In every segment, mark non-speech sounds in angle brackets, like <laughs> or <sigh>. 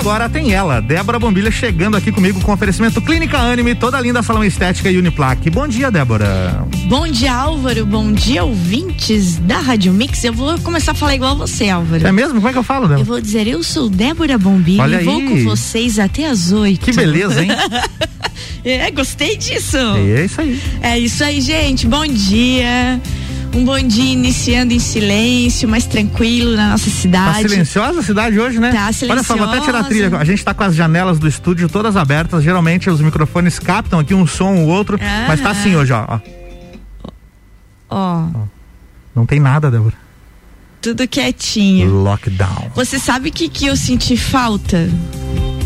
agora tem ela, Débora Bombilha, chegando aqui comigo com oferecimento Clínica Anime, toda linda salão estética e Uniplaque. Bom dia, Débora. Bom dia, Álvaro. Bom dia, ouvintes da Rádio Mix. Eu vou começar a falar igual você, Álvaro. É mesmo? Como é que eu falo, Débora? Eu vou dizer, eu sou Débora Bombilha Olha e vou aí. com vocês até as oito. Que beleza, hein? <laughs> É, gostei disso. é isso aí. É isso aí, gente. Bom dia. Um bom dia iniciando em silêncio, mais tranquilo na nossa Tá cidade. silenciosa a cidade hoje, né? Tá Olha só, vou até tirar a silenciosa. trilha. A gente tá com as janelas do estúdio todas abertas. Geralmente os microfones captam aqui um som ou outro. Ah. Mas tá assim hoje, ó. ó. Ó, Não tem nada, Débora. tudo quietinho. Lockdown. Você sabe o que, que eu senti falta?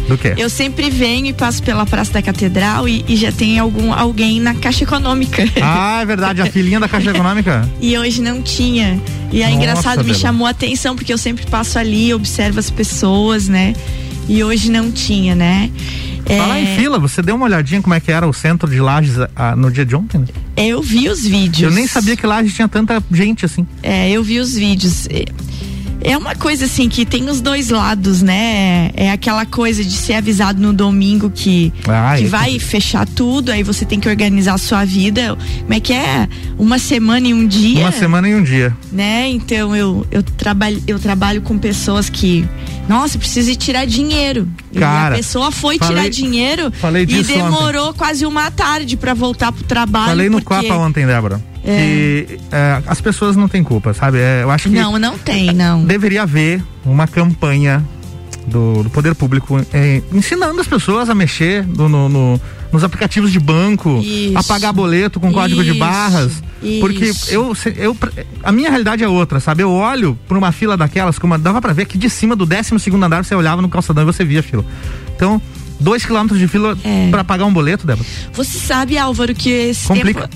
Do quê? Eu sempre venho e passo pela Praça da Catedral e, e já tem algum, alguém na Caixa Econômica. Ah, <laughs> é verdade. A filhinha da Caixa Econômica. E hoje não tinha. E é Nossa, engraçado, me Bela. chamou a atenção, porque eu sempre passo ali, observo as pessoas, né? E hoje não tinha, né? É, Falar em fila, você deu uma olhadinha como é que era o centro de Lages ah, no dia de ontem? né? eu vi os vídeos. Eu nem sabia que Lages tinha tanta gente assim. É, eu vi os vídeos. É- uma coisa assim que tem os dois lados, né? É aquela coisa de ser avisado no domingo que, Ah, que é vai fechar tudo, aí você tem que organizar a sua vida. Como é que é? Uma semana e um dia? Uma semana e um dia. né? Então eu, eu, trabalho, eu trabalho com pessoas que, nossa, precisa tirar dinheiro. Cara, e a pessoa foi falei- tirar dinheiro falei e demorou quase uma tarde para voltar pro trabalho. Falei no porque... Copa ontem, Débora. Que é, as pessoas não têm culpa, sabe? É, eu acho que Não, não tem, não. deveria haver uma campanha do, do poder público é, ensinando as pessoas a mexer no- no- no- nos aplicativos de banco, Isso. a pagar boleto com código de Isso, barras. Porque isso. eu, se- eu, a minha realidade é outra, sabe? Eu olho por uma fila daquelas, como dava pra ver que de cima do 12 segundo andar você olhava no calçadão e você via a fila. Então, dois quilômetros de fila É. pra pagar um boleto, Débora. Você sabe, Álvaro, que esse Complica. tempo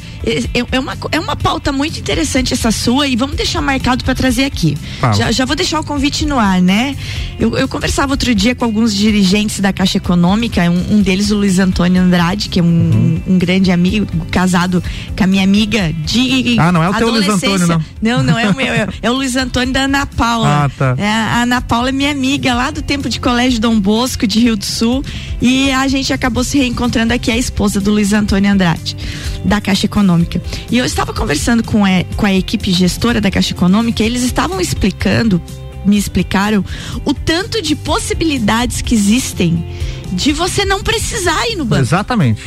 é, é uma, é uma pauta muito interessante essa sua e vamos deixar marcado para trazer aqui. Já, já vou deixar o convite no ar, né? Eu, eu conversava outro dia com alguns dirigentes da Caixa Econômica, um, um deles o Luiz Antônio Andrade, que é um, Uhum. um, grande amigo, casado com a minha amiga de Ah, não é o teu Luiz. Antônio, não. Não, é o meu, é, é o Luiz Antônio da Ana Paula. Ah, tá. É, a Ana Paula é minha amiga lá do tempo de colégio Dom Bosco, de Rio do Sul. E a gente acabou se reencontrando aqui, a esposa do Luiz Antônio Andrade, da Caixa Econômica. E eu estava conversando com a, com a equipe gestora da Caixa Econômica, e eles estavam explicando, me explicaram, o tanto de possibilidades que existem de você não precisar ir no banco. Exatamente.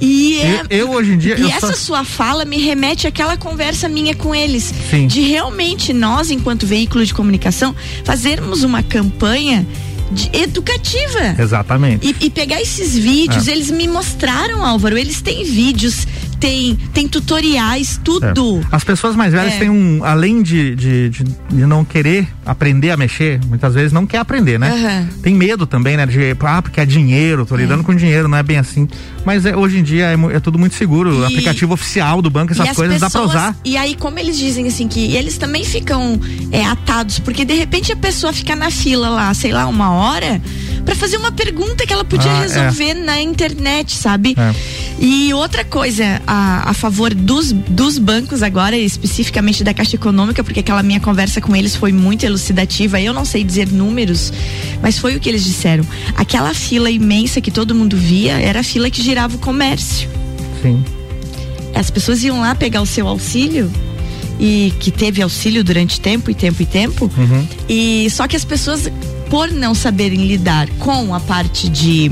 E é- Eu, eu, hoje em dia. e essa só- sua fala me remete àquela conversa minha com eles. Sim. De realmente nós, enquanto veículo de comunicação, fazermos uma campanha de- educativa. Exatamente. E, e pegar esses vídeos, É. eles me mostraram, Álvaro, eles têm vídeos, tem, tem tutoriais, tudo. É. As pessoas mais velhas É. têm um, além de, de, de, de não querer aprender a mexer, muitas vezes não quer aprender, né? Aham. Tem medo também, né? De, ah, porque é dinheiro, tô lidando com dinheiro, não é bem assim. Mas é, hoje em dia é, é tudo muito seguro. O E- aplicativo oficial do banco, essas as coisas dá pra pessoas- usar. E aí, como eles dizem assim, que eles também ficam é, atados, porque de repente a pessoa fica na fila lá, sei lá, uma hora, pra fazer uma pergunta que ela podia Ah, é. resolver na internet, sabe? É. E outra coisa, a, a favor dos, dos bancos agora, especificamente da Caixa Econômica, porque aquela minha conversa com eles foi muito elucidativa. Eu não sei dizer números, mas foi o que eles disseram. Aquela fila imensa que todo mundo via era a fila que girava o comércio Sim. as pessoas iam lá pegar o seu auxílio e que teve auxílio durante tempo e tempo e tempo Uhum. e só que as pessoas por não saberem lidar com a parte de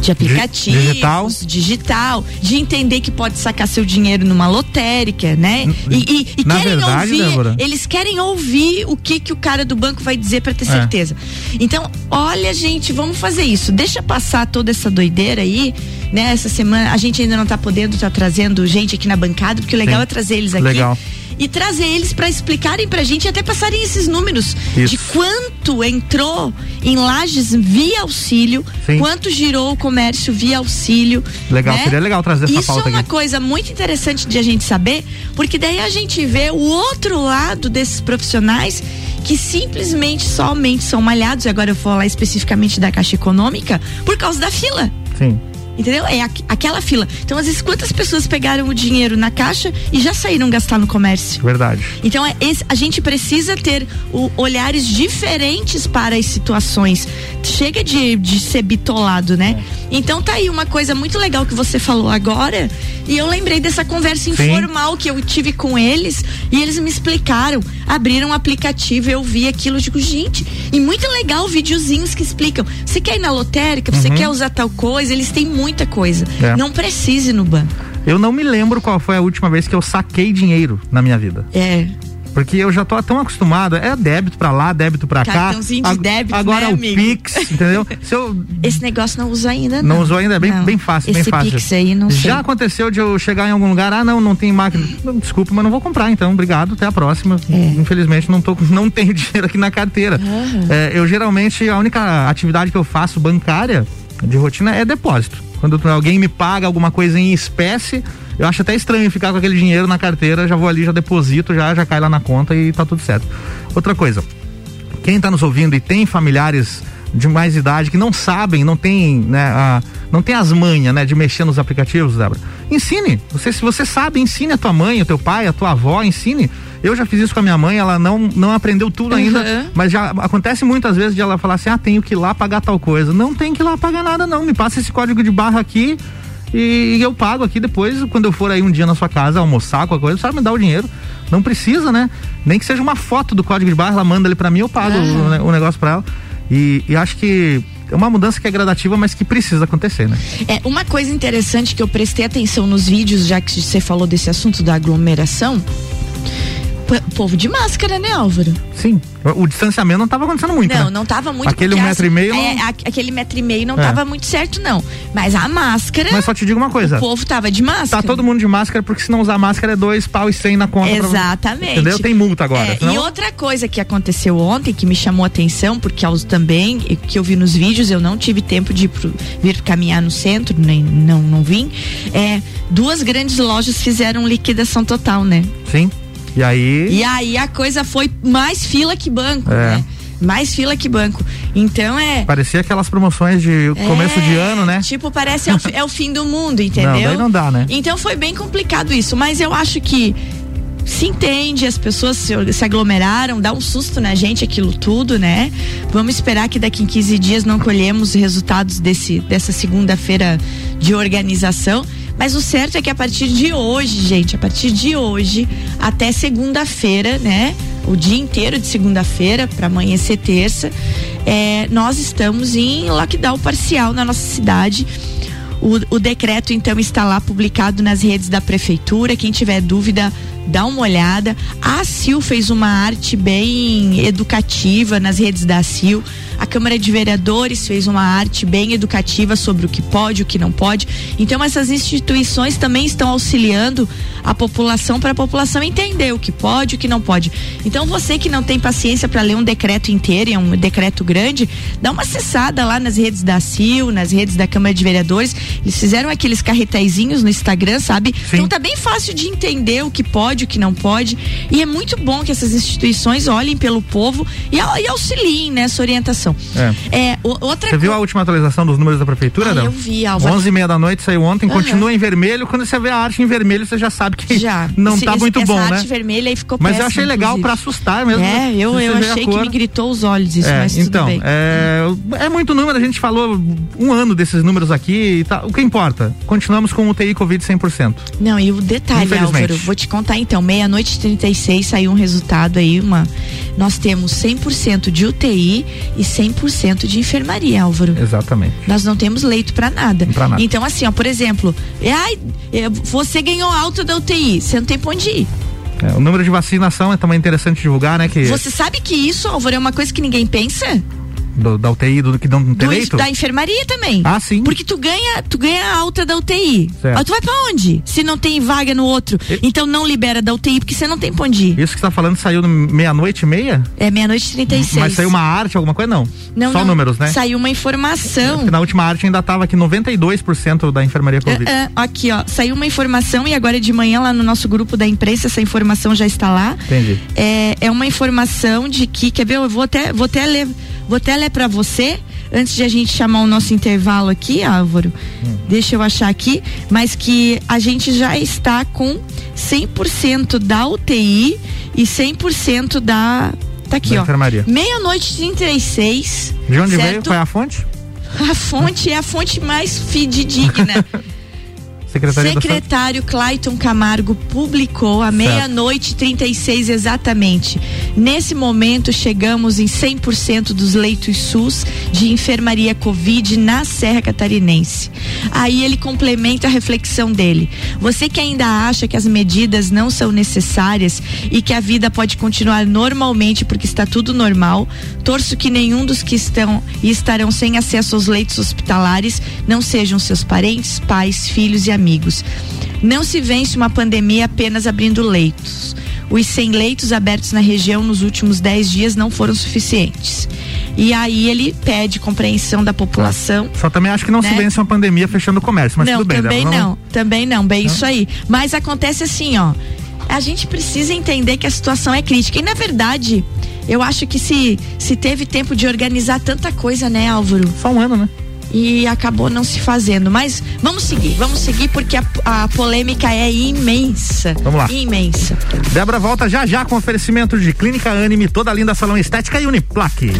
de aplicativos, digital. digital, de entender que pode sacar seu dinheiro numa lotérica, né? E, e- e Na querem verdade, ouvir, Débora. eles querem ouvir o que que o cara do banco vai dizer para ter É. certeza. Então, olha, gente, vamos fazer isso. Deixa passar toda essa doideira aí, né? Essa semana a gente ainda não tá podendo tá trazendo gente aqui na bancada, porque o legal Sim. é trazer eles aqui. Legal. E trazer eles para explicarem pra gente e até passarem esses números Isso. de quanto entrou em lajes via auxílio, Sim. quanto girou o comércio via auxílio. Legal, né? seria legal trazer essa Isso pauta é uma aqui. coisa muito interessante de a gente saber, porque daí a gente vê o outro lado desses profissionais que simplesmente somente são malhados, e agora eu vou falar especificamente da Caixa Econômica, por causa da fila. Sim. Entendeu? É aqu aquela fila. Então, às vezes, quantas pessoas pegaram o dinheiro na caixa e já saíram gastar no comércio? Verdade. Então, é esse, a gente precisa ter o, olhares diferentes para as situações. Chega de, de ser bitolado, né? É. Então, tá aí uma coisa muito legal que você falou agora. E eu lembrei dessa conversa informal Sim. que eu tive com eles. E eles me explicaram. Abriram um aplicativo, eu vi aquilo. Eu digo, gente, e muito legal videozinhos que explicam. Você quer ir na lotérica? Você uhum. quer usar tal coisa? Eles têm muita coisa. É. Não precise no banco. Eu não me lembro qual foi a última vez que eu saquei dinheiro na minha vida. É. Porque eu já tô tão acostumado, é débito pra lá, débito pra cá. Cartãozinho de débito, Agora né, o amigo? Pix, entendeu? <laughs> Eu... Esse negócio não usa ainda, não. Não usou ainda, é bem, bem fácil, Esse bem fácil. Pix aí, não Já sei. aconteceu de eu chegar em algum lugar, ah, não, não tem máquina. <laughs> Não, desculpa, mas não vou comprar, então, obrigado, até a próxima. É. Infelizmente, não, tô, <laughs> não tenho dinheiro aqui na carteira. Uhum. É, eu geralmente, a única atividade que eu faço bancária de rotina é depósito. Quando alguém me paga alguma coisa em espécie, eu acho até estranho ficar com aquele dinheiro na carteira, já vou ali, já deposito, já, já cai lá na conta e tá tudo certo. Outra coisa, quem está nos ouvindo e tem familiares de mais idade que não sabem, não tem, né, a, não tem as manhas, né, de mexer nos aplicativos, Débora. Ensine. Você, se você sabe, ensine a tua mãe, o teu pai, a tua avó, ensine. Eu já fiz isso com a minha mãe, ela não, não aprendeu tudo ainda, uhum. mas já acontece muitas vezes de ela falar assim: ah, tenho que ir lá pagar tal coisa. Não tem que ir lá pagar nada, não. Me passa esse código de barra aqui e, eu pago aqui depois, quando eu for aí um dia na sua casa almoçar, qualquer coisa, sabe me dar o dinheiro. Não precisa, né? Nem que seja uma foto do código de barra, ela manda ali para mim, eu pago o, o negócio para ela. E, e acho que é uma mudança que é gradativa, mas que precisa acontecer, né? É, uma coisa interessante que eu prestei atenção nos vídeos, já que você falou desse assunto da aglomeração, povo de máscara, né, Álvaro? Sim. O distanciamento não estava acontecendo muito. Não, né? não estava muito Aquele um metro e meio. É, não... aquele metro e meio não estava é. muito certo, não. Mas a máscara. Mas só te digo uma coisa. O povo tava de máscara. Tá todo mundo de máscara, porque se não usar máscara é dois pau e cem na conta. Exatamente. Pra... Entendeu? Tem multa agora. É, senão... E outra coisa que aconteceu ontem, que me chamou a atenção, porque aos também, que eu vi nos vídeos, eu não tive tempo de ir pro, vir caminhar no centro, nem não, não vim. É, duas grandes lojas fizeram liquidação total, né? Sim. E aí. E aí a coisa foi mais fila que banco, é. né? Mais fila que banco. Então é. Parecia aquelas promoções de começo é, de ano, né? Tipo, parece é o, é o fim do mundo, <laughs> entendeu? Não, não dá, né? Então foi bem complicado isso. Mas eu acho que se entende, as pessoas se, se, aglomeraram, dá um susto na gente aquilo tudo, né? Vamos esperar que daqui em 15 dias não colhemos resultados desse, dessa segunda-feira de organização. Mas o certo é que a partir de hoje, gente, a partir de hoje até segunda-feira, né? O dia inteiro de segunda-feira para amanhecer terça, é, nós estamos em lockdown parcial na nossa cidade. O, o, decreto então está lá publicado nas redes da prefeitura. Quem tiver dúvida, dá uma olhada. A CIL fez uma arte bem educativa nas redes da CIL a Câmara de Vereadores fez uma arte bem educativa sobre o que pode, o que não pode. Então essas instituições também estão auxiliando a população para a população entender o que pode, o que não pode. Então você que não tem paciência para ler um decreto inteiro, é um decreto grande, dá uma acessada lá nas redes da CIL, nas redes da Câmara de Vereadores. Eles fizeram aqueles carretéisinhos no Instagram, sabe? Sim. Então tá bem fácil de entender o que pode, o que não pode. E é muito bom que essas instituições olhem pelo povo e, e auxiliem nessa orientação atualização. É. é outra Você viu a última atualização dos números da prefeitura, ah, Eu vi, Álvaro. 11 e meia da noite saiu ontem, uhum. continua em vermelho. Quando você vê a arte em vermelho, você já sabe que já. não está muito essa bom, né? arte vermelha aí ficou Mas péssima, eu achei legal para assustar mesmo. É, eu, eu achei que me gritou os olhos isso, é, mas então, tudo bem. É, é muito número, a gente falou um ano desses números aqui e tá, o que importa? Continuamos com o TI Covid 100%. Não, e o detalhe, Álvaro, vou te contar então, meia-noite 36 saiu um resultado aí, uma nós temos 100% de UTI e 100% de enfermaria, Álvaro. Exatamente. Nós não temos leito para nada. Pra nada. Então, assim, ó, por exemplo, ai, é, você ganhou alta da UTI, você não tem pra onde ir. É, o número de vacinação é também interessante divulgar, né? Que... Você sabe que isso, Álvaro, é uma coisa que ninguém pensa? Do, da UTI, do que não tem leito? Da enfermaria também. Ah, sim. Porque tu ganha, tu ganha a alta da UTI. Certo. Aí tu vai pra onde? Se não tem vaga no outro. E... Então não libera da UTI, porque você não tem pra onde ir. Isso que você tá falando saiu meia-noite e meia? É, meia-noite e 36. Mas saiu uma arte, alguma coisa? Não. Não. Só não. números, né? Saiu uma informação. É, na última arte ainda tava aqui 92% da enfermaria Covid. Uh, uh, aqui, ó. Saiu uma informação e agora de manhã lá no nosso grupo da imprensa, essa informação já está lá. Entendi. É, é uma informação de que, quer ver? Eu vou até, vou até ler, vou até ler pra você antes de a gente chamar o nosso intervalo aqui, Álvaro, hum. deixa eu achar aqui, mas que a gente já está com 100% da UTI e 100% da tá aqui, da ó. Meia-noite 36. De onde certo? veio? Qual é a fonte? A fonte é a fonte mais fidedigna. <laughs> Secretaria Secretário Clayton Camargo publicou à meia-noite 36 exatamente. Nesse momento chegamos em 100% dos leitos SUS de enfermaria Covid na Serra Catarinense. Aí ele complementa a reflexão dele. Você que ainda acha que as medidas não são necessárias e que a vida pode continuar normalmente porque está tudo normal, torço que nenhum dos que estão e estarão sem acesso aos leitos hospitalares não sejam seus parentes, pais, filhos e amigos amigos. Não se vence uma pandemia apenas abrindo leitos. Os 100 leitos abertos na região nos últimos 10 dias não foram suficientes. E aí ele pede compreensão da população. Só também acho que não né? se vence uma pandemia fechando o comércio, mas não, tudo bem. Também não, também não, bem não? isso aí. Mas acontece assim, ó. A gente precisa entender que a situação é crítica. E na verdade, eu acho que se, se teve tempo de organizar tanta coisa, né, Álvaro? Só um ano, né? E acabou não se fazendo. Mas vamos seguir, vamos seguir porque a, a polêmica é imensa. Vamos lá. Imensa. Débora volta já já com oferecimento de Clínica Anime, toda linda salão estética e Uniplaque.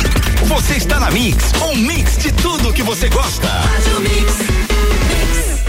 Você está na Mix, um mix de tudo que você gosta.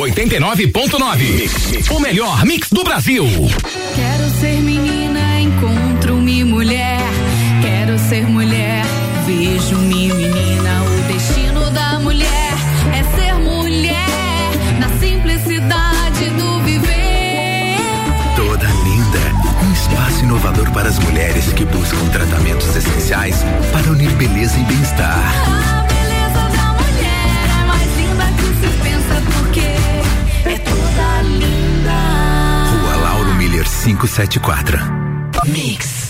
89.9 O melhor mix do Brasil. Quero ser menina, encontro-me mulher. Quero ser mulher, vejo-me menina. O destino da mulher é ser mulher na simplicidade do viver. Toda linda, um espaço inovador para as mulheres que buscam tratamentos essenciais para unir beleza e bem-estar. 574. Mix.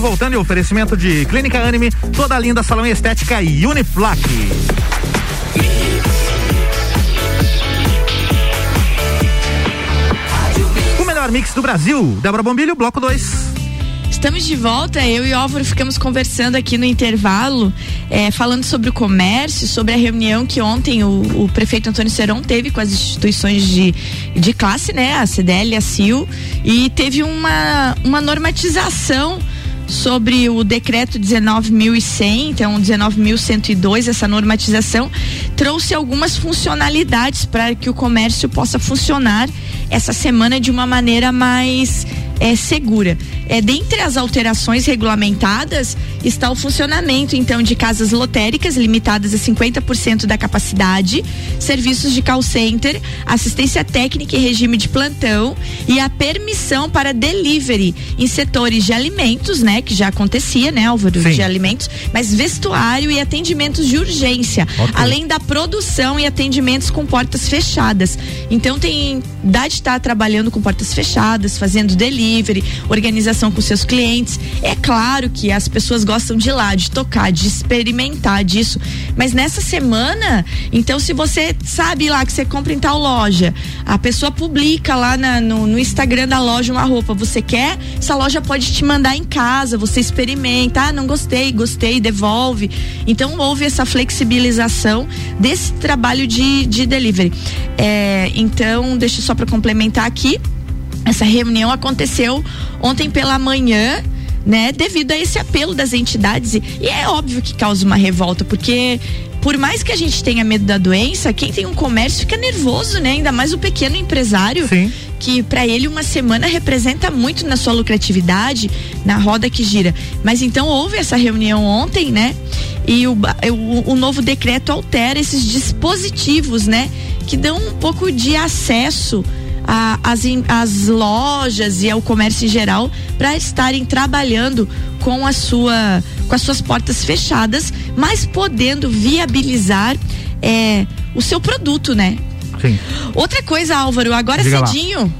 voltando e oferecimento de Clínica Anime, toda linda salão estética e Uniplaque. O melhor mix do Brasil. Débora Bombilho, bloco 2. Estamos de volta, eu e Álvaro ficamos conversando aqui no intervalo, é, falando sobre o comércio, sobre a reunião que ontem o, o, prefeito Antônio Seron teve com as instituições de, de classe, né? A CDL a CIL, e teve uma, uma normatização sobre o decreto 19.100, então 19.102, essa normatização, trouxe algumas funcionalidades para que o comércio possa funcionar essa semana de uma maneira mais é, segura. É, dentre as alterações regulamentadas está o funcionamento, então, de casas lotéricas limitadas a 50% da capacidade, serviços de call center, assistência técnica e regime de plantão e a permissão para delivery em setores de alimentos, né? Que já acontecia, né, Álvaro? Sim. De alimentos, mas vestuário e atendimentos de urgência, okay. além da produção e atendimentos com portas fechadas. Então tem dá de estar trabalhando com portas fechadas, fazendo delivery, organização com seus clientes. É claro que as pessoas gostam de ir lá, de tocar, de experimentar disso. Mas nessa semana, então se você sabe lá que você compra em tal loja, a pessoa publica lá na, no, no Instagram da loja uma roupa, você quer? Essa loja pode te mandar em casa, você experimenta, ah, não gostei, gostei, devolve. Então houve essa flexibilização desse trabalho de, de delivery. É, então, deixa só para complementar aqui. Essa reunião aconteceu ontem pela manhã né? Devido a esse apelo das entidades. E, é óbvio que causa uma revolta, porque por mais que a gente tenha medo da doença, quem tem um comércio fica nervoso, né? Ainda mais o pequeno empresário, Sim. que para ele uma semana representa muito na sua lucratividade, na roda que gira. Mas então houve essa reunião ontem, né? E o, o, o novo decreto altera esses dispositivos, né? Que dão um pouco de acesso a- in- às lojas e ao comércio em geral para estarem trabalhando com a sua com as suas portas fechadas, mas podendo viabilizar é, o seu produto, né? Sim. Outra coisa, Álvaro, agora Diga lá. cedinho,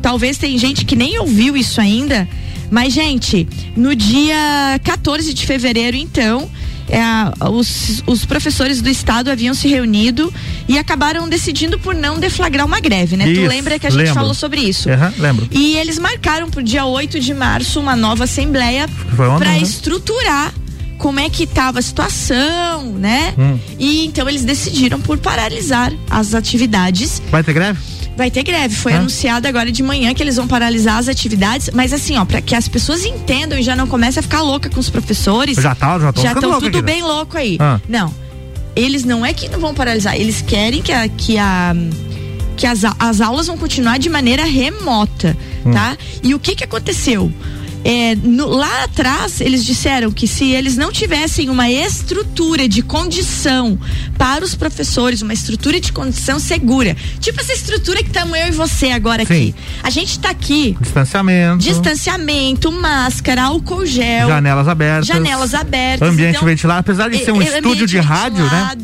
talvez tem gente que nem ouviu isso ainda, mas, gente, no dia 14 de fevereiro, então, é, os, os professores do estado haviam se reunido e acabaram decidindo por não deflagrar uma greve, né? tu Isso, lembra que a gente lembro. falou sobre isso? Aham, lembro. E eles marcaram pro dia 8 de março uma nova assembleia para né? estruturar como é que estava a situação, né? Hum. E então eles decidiram por paralisar as atividades. Vai ter greve? Vai ter greve, foi Hã? anunciado agora de manhã que eles vão paralisar as atividades, mas assim, ó, para que as pessoas entendam e já não comecem a ficar louca com os professores. Já tá, já tô já estão tudo aqui, né? bem louco aí. Ah. Não. Eles não é que não vão paralisar, eles querem que a que a que as, as aulas vão continuar de maneira remota, Hum. tá? E o que que aconteceu? É, no- lá atrás eles disseram que se eles não tivessem uma estrutura de condição para os professores, uma estrutura de condição segura, tipo essa estrutura que estamos eu e você agora Sim. aqui. A gente tá aqui, Distanciamento. distanciamento, máscara, álcool gel, Janelas abertas. janelas abertas. Ambiente então, ventilado. Apesar de ser um e- estúdio de rádio, né?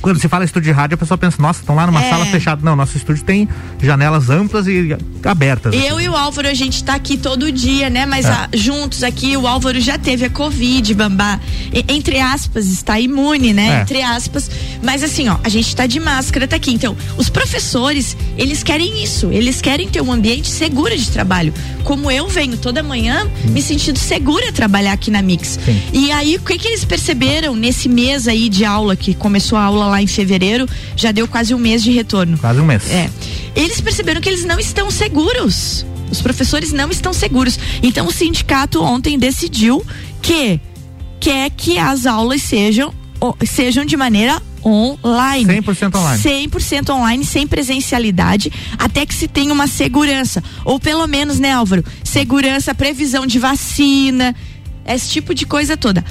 Quando se fala estúdio de rádio, a pessoa pensa, nossa, estão lá numa É. sala fechada. Não, nosso estúdio tem janelas amplas e abertas. Eu e o Álvaro, a gente tá aqui todo dia, né? Mas É. ah, juntos aqui, o Álvaro já teve a Covid, Bambá. E- entre aspas, está imune, né? É. Entre aspas. Mas assim, ó, a gente tá de máscara, tá aqui. Então, os professores, eles querem isso. Eles querem ter um ambiente seguro de trabalho. Como eu venho toda manhã me sentindo segura a trabalhar aqui na Mix. Sim. E aí, o que que eles perceberam nesse mês aí de aula, que começou a aula lá em fevereiro, já deu quase um mês de retorno. Quase um mês. É. Eles perceberam que eles não estão seguros. Os professores não estão seguros. Então o sindicato ontem decidiu que quer que as aulas sejam sejam de maneira online. 100% online. 100% online, sem presencialidade, até que se tenha uma segurança. Ou pelo menos, né, Álvaro? Segurança, previsão de vacina, esse tipo de coisa toda.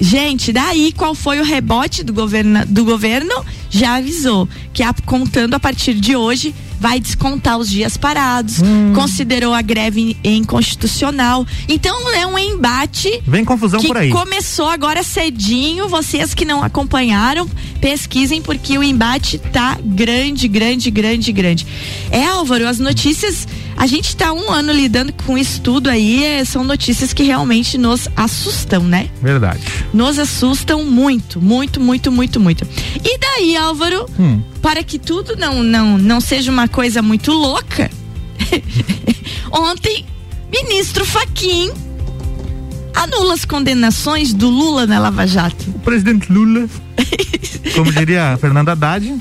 Gente, daí qual foi o rebote do governo? Do governo já avisou que a- contando a partir de hoje vai descontar os dias parados, Hum. considerou a greve inconstitucional. Então é um embate Vem confusão que por aí. começou agora cedinho. Vocês que não acompanharam, pesquisem porque o embate tá grande, grande, grande, grande. É, Álvaro, as notícias. A gente tá um ano lidando com isso tudo aí. é, são notícias que realmente nos assustam, né? Verdade. Nos assustam muito, muito, muito, muito, muito. E daí, Álvaro, Hum. para que tudo não, não, não seja uma coisa muito louca, <laughs> ontem, ministro Faquim anula as condenações do Lula na Lava Jato. O presidente Lula, <laughs> como diria a Fernanda Haddad,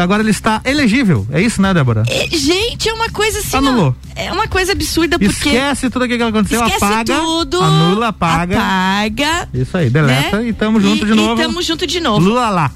agora ele está elegível. É isso, né, Débora? E, gente, é uma coisa assim. ó, Anulou. é uma coisa absurda porque. Esquece tudo aquilo que aconteceu, esquece apaga, tudo. anula, apaga. Apaga. Isso aí, deleta né? e tamo junto E- de novo. E tamo junto de novo. Lula lá.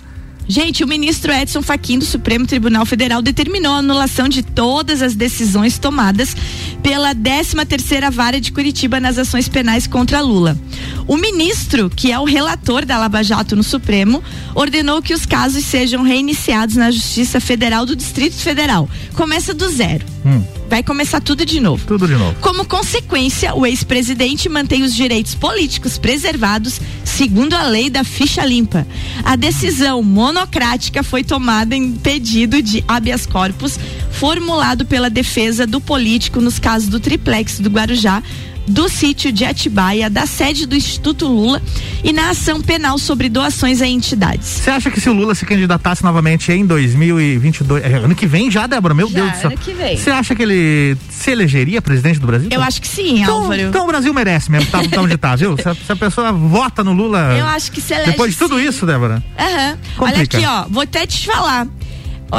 Gente, o ministro Edson Fachin do Supremo Tribunal Federal determinou a anulação de todas as decisões tomadas pela 13 terceira Vara de Curitiba nas ações penais contra Lula. O ministro, que é o relator da Lava Jato no Supremo, ordenou que os casos sejam reiniciados na Justiça Federal do Distrito Federal. Começa do zero. Hum, Vai começar tudo de novo. tudo de novo. Como consequência, o ex-presidente mantém os direitos políticos preservados, segundo a lei da ficha limpa. A decisão monocrática foi tomada em pedido de habeas corpus, formulado pela defesa do político nos casos do triplex do Guarujá, do sítio de Atibaia, da sede do Instituto Lula e na ação penal sobre doações a entidades. Você acha que se o Lula se candidatasse novamente em 2022, é, ano que vem já, Débora? Meu Já, Deus do céu. ano que vem. Você acha que ele se elegeria presidente do Brasil? Eu acho que sim, então, Álvaro. então o Brasil merece mesmo, tá, tá onde tá, viu? Se a, se a pessoa vota no Lula. Eu acho que se elege Depois de tudo sim. isso, Débora. Aham. Olha Complica. aqui, ó. Vou até te falar.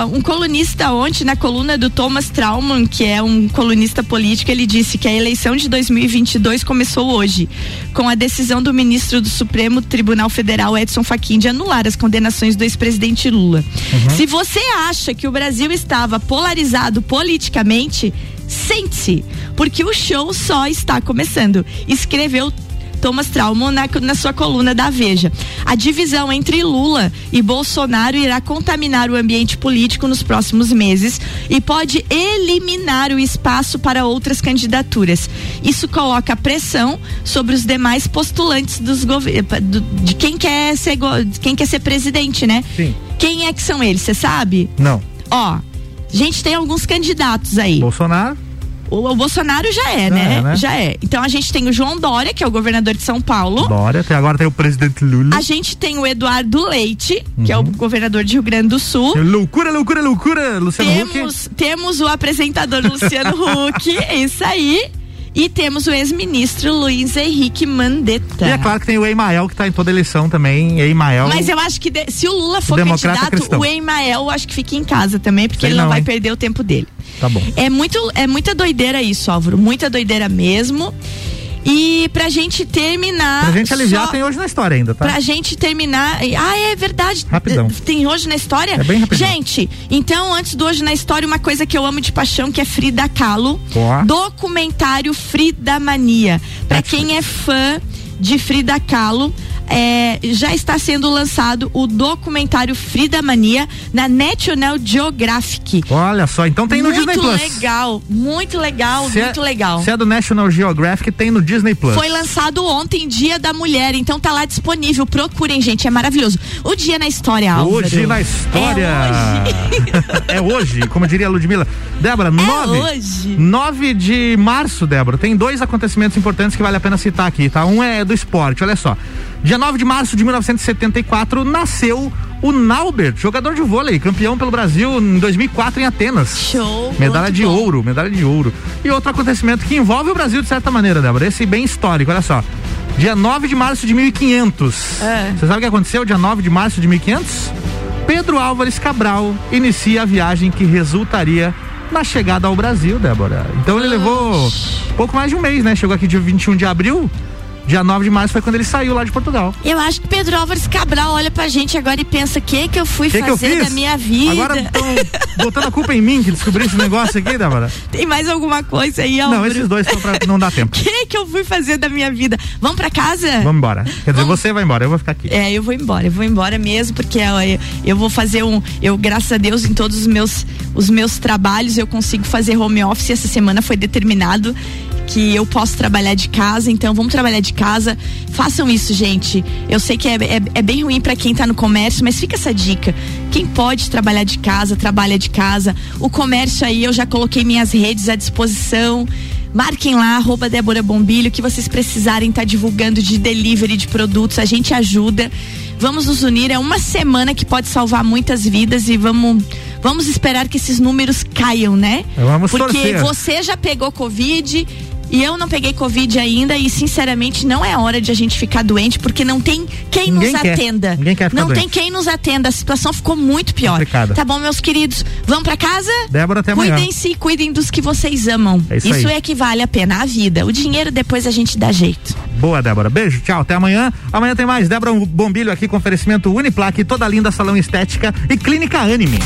Um colunista ontem na coluna do Thomas Trauman, que é um colunista político, ele disse que a eleição de 2022 começou hoje, com a decisão do ministro do Supremo Tribunal Federal, Edson Fachin, de anular as condenações do ex-presidente Lula. Uhum. Se você acha que o Brasil estava polarizado politicamente, sente-se, porque o show só está começando. Escreveu Thomas Trauman na, na sua coluna da Veja. A divisão entre Lula e Bolsonaro irá contaminar o ambiente político nos próximos meses e pode eliminar o espaço para outras candidaturas. Isso coloca pressão sobre os demais postulantes dos do, de quem quer ser quem quer ser presidente, né? Sim. Quem é que são eles? Você sabe? Não. Ó, gente tem alguns candidatos aí. Bolsonaro. O, o, Bolsonaro já é, já né? É, né? Já é. Então a gente tem o João Dória, que é o governador de São Paulo. Dória, até agora tem o presidente Lula. A gente tem o Eduardo Leite, uhum. que é o uhum. governador de Rio Grande do Sul. Loucura, loucura, loucura, Luciano temos, Huck. Temos o apresentador Luciano <laughs> Huck, isso aí. E temos o ex-ministro Luiz Henrique Mandetta. E é claro que tem o Emael que está em toda eleição também. Emael. Mas eu acho que de, se o Lula for candidato, cristão. o Emael acho que fica em casa também, porque Sei ele não, não vai perder o tempo dele. Tá bom. É muito, é muita doideira isso, Álvaro. Muita doideira mesmo. E pra gente terminar. Pra gente aliviar, só, tem hoje na história ainda, tá? Pra gente terminar. Ah, é verdade. Rapidão. Tem hoje na história? É bem rapidão. Gente, então, antes do hoje na história, uma coisa que eu amo de paixão, que é Frida Kahlo. Boa. Documentário Frida Mania. Pra quem é fã de Frida Kahlo é, já está sendo lançado o documentário Frida Mania na National Geographic. Olha só, então tem no muito Disney Plus. Muito legal, muito legal, se é- muito é, legal. Se é do National Geographic, tem no Disney Plus. Foi lançado ontem, Dia da Mulher, então tá lá disponível. Procurem, gente, é maravilhoso. O Dia na História, Álvaro. Hoje na História. É hoje, <laughs> é hoje como diria a Ludmilla. Débora, é nove, hoje. 9 de março, Débora, tem dois acontecimentos importantes que vale a pena citar aqui, tá? Um é do esporte, olha só. Dia 9 de março de 1974 nasceu o Naubert, jogador de vôlei, campeão pelo Brasil em 2004 em Atenas. Show. Medalha de bom. ouro, medalha de ouro. E outro acontecimento que envolve o Brasil de certa maneira, Débora, esse bem histórico, olha só. Dia 9 de março de 1500. É. Você sabe o que aconteceu dia 9 de março de 1500? Pedro Álvares Cabral inicia a viagem que resultaria na chegada ao Brasil, Débora. Então ele levou pouco mais de um mês, né? Chegou aqui dia 21 de abril Dia 9 de março foi quando ele saiu lá de Portugal. Eu acho que Pedro Álvares Cabral olha pra gente agora e pensa: o que que eu fui que fazer que eu da minha vida? Agora estão botando a culpa em mim que descobri esse negócio aqui, Débora. <laughs> Tem mais alguma coisa aí, Álvaro? Não, esses dois estão pra não dar tempo. O <laughs> que que eu fui fazer da minha vida? Vamos pra casa? Vamos embora. Quer dizer, Vamos... você vai embora, eu vou ficar aqui. É, eu vou embora, eu vou embora mesmo, porque eu, eu vou fazer um. Eu, graças a Deus, em todos os meus, os meus trabalhos, eu consigo fazer home office. Essa semana foi determinado que eu posso trabalhar de casa, então vamos trabalhar de casa. Façam isso, gente. Eu sei que é, é, é bem ruim para quem tá no comércio, mas fica essa dica. Quem pode trabalhar de casa, trabalha de casa. O comércio aí, eu já coloquei minhas redes à disposição. Marquem lá, arroba Débora Bombilho, que vocês precisarem estar tá divulgando de delivery de produtos, a gente ajuda. Vamos nos unir, é uma semana que pode salvar muitas vidas e vamos vamos esperar que esses números caiam, né? Vamos Porque torcer. você já pegou Covid, e eu não peguei Covid ainda e, sinceramente, não é hora de a gente ficar doente, porque não tem quem Ninguém nos quer. atenda. Ninguém quer ficar não doente. tem quem nos atenda. A situação ficou muito pior. Complicada. Tá bom, meus queridos? Vamos para casa? Débora, até amanhã. Cuidem-se e cuidem dos que vocês amam. É isso, isso é que vale a pena. A vida. O dinheiro depois a gente dá jeito. Boa, Débora. Beijo, tchau. Até amanhã. Amanhã tem mais. Débora Bombilho aqui com oferecimento Uniplaque, toda linda salão estética e clínica Anime.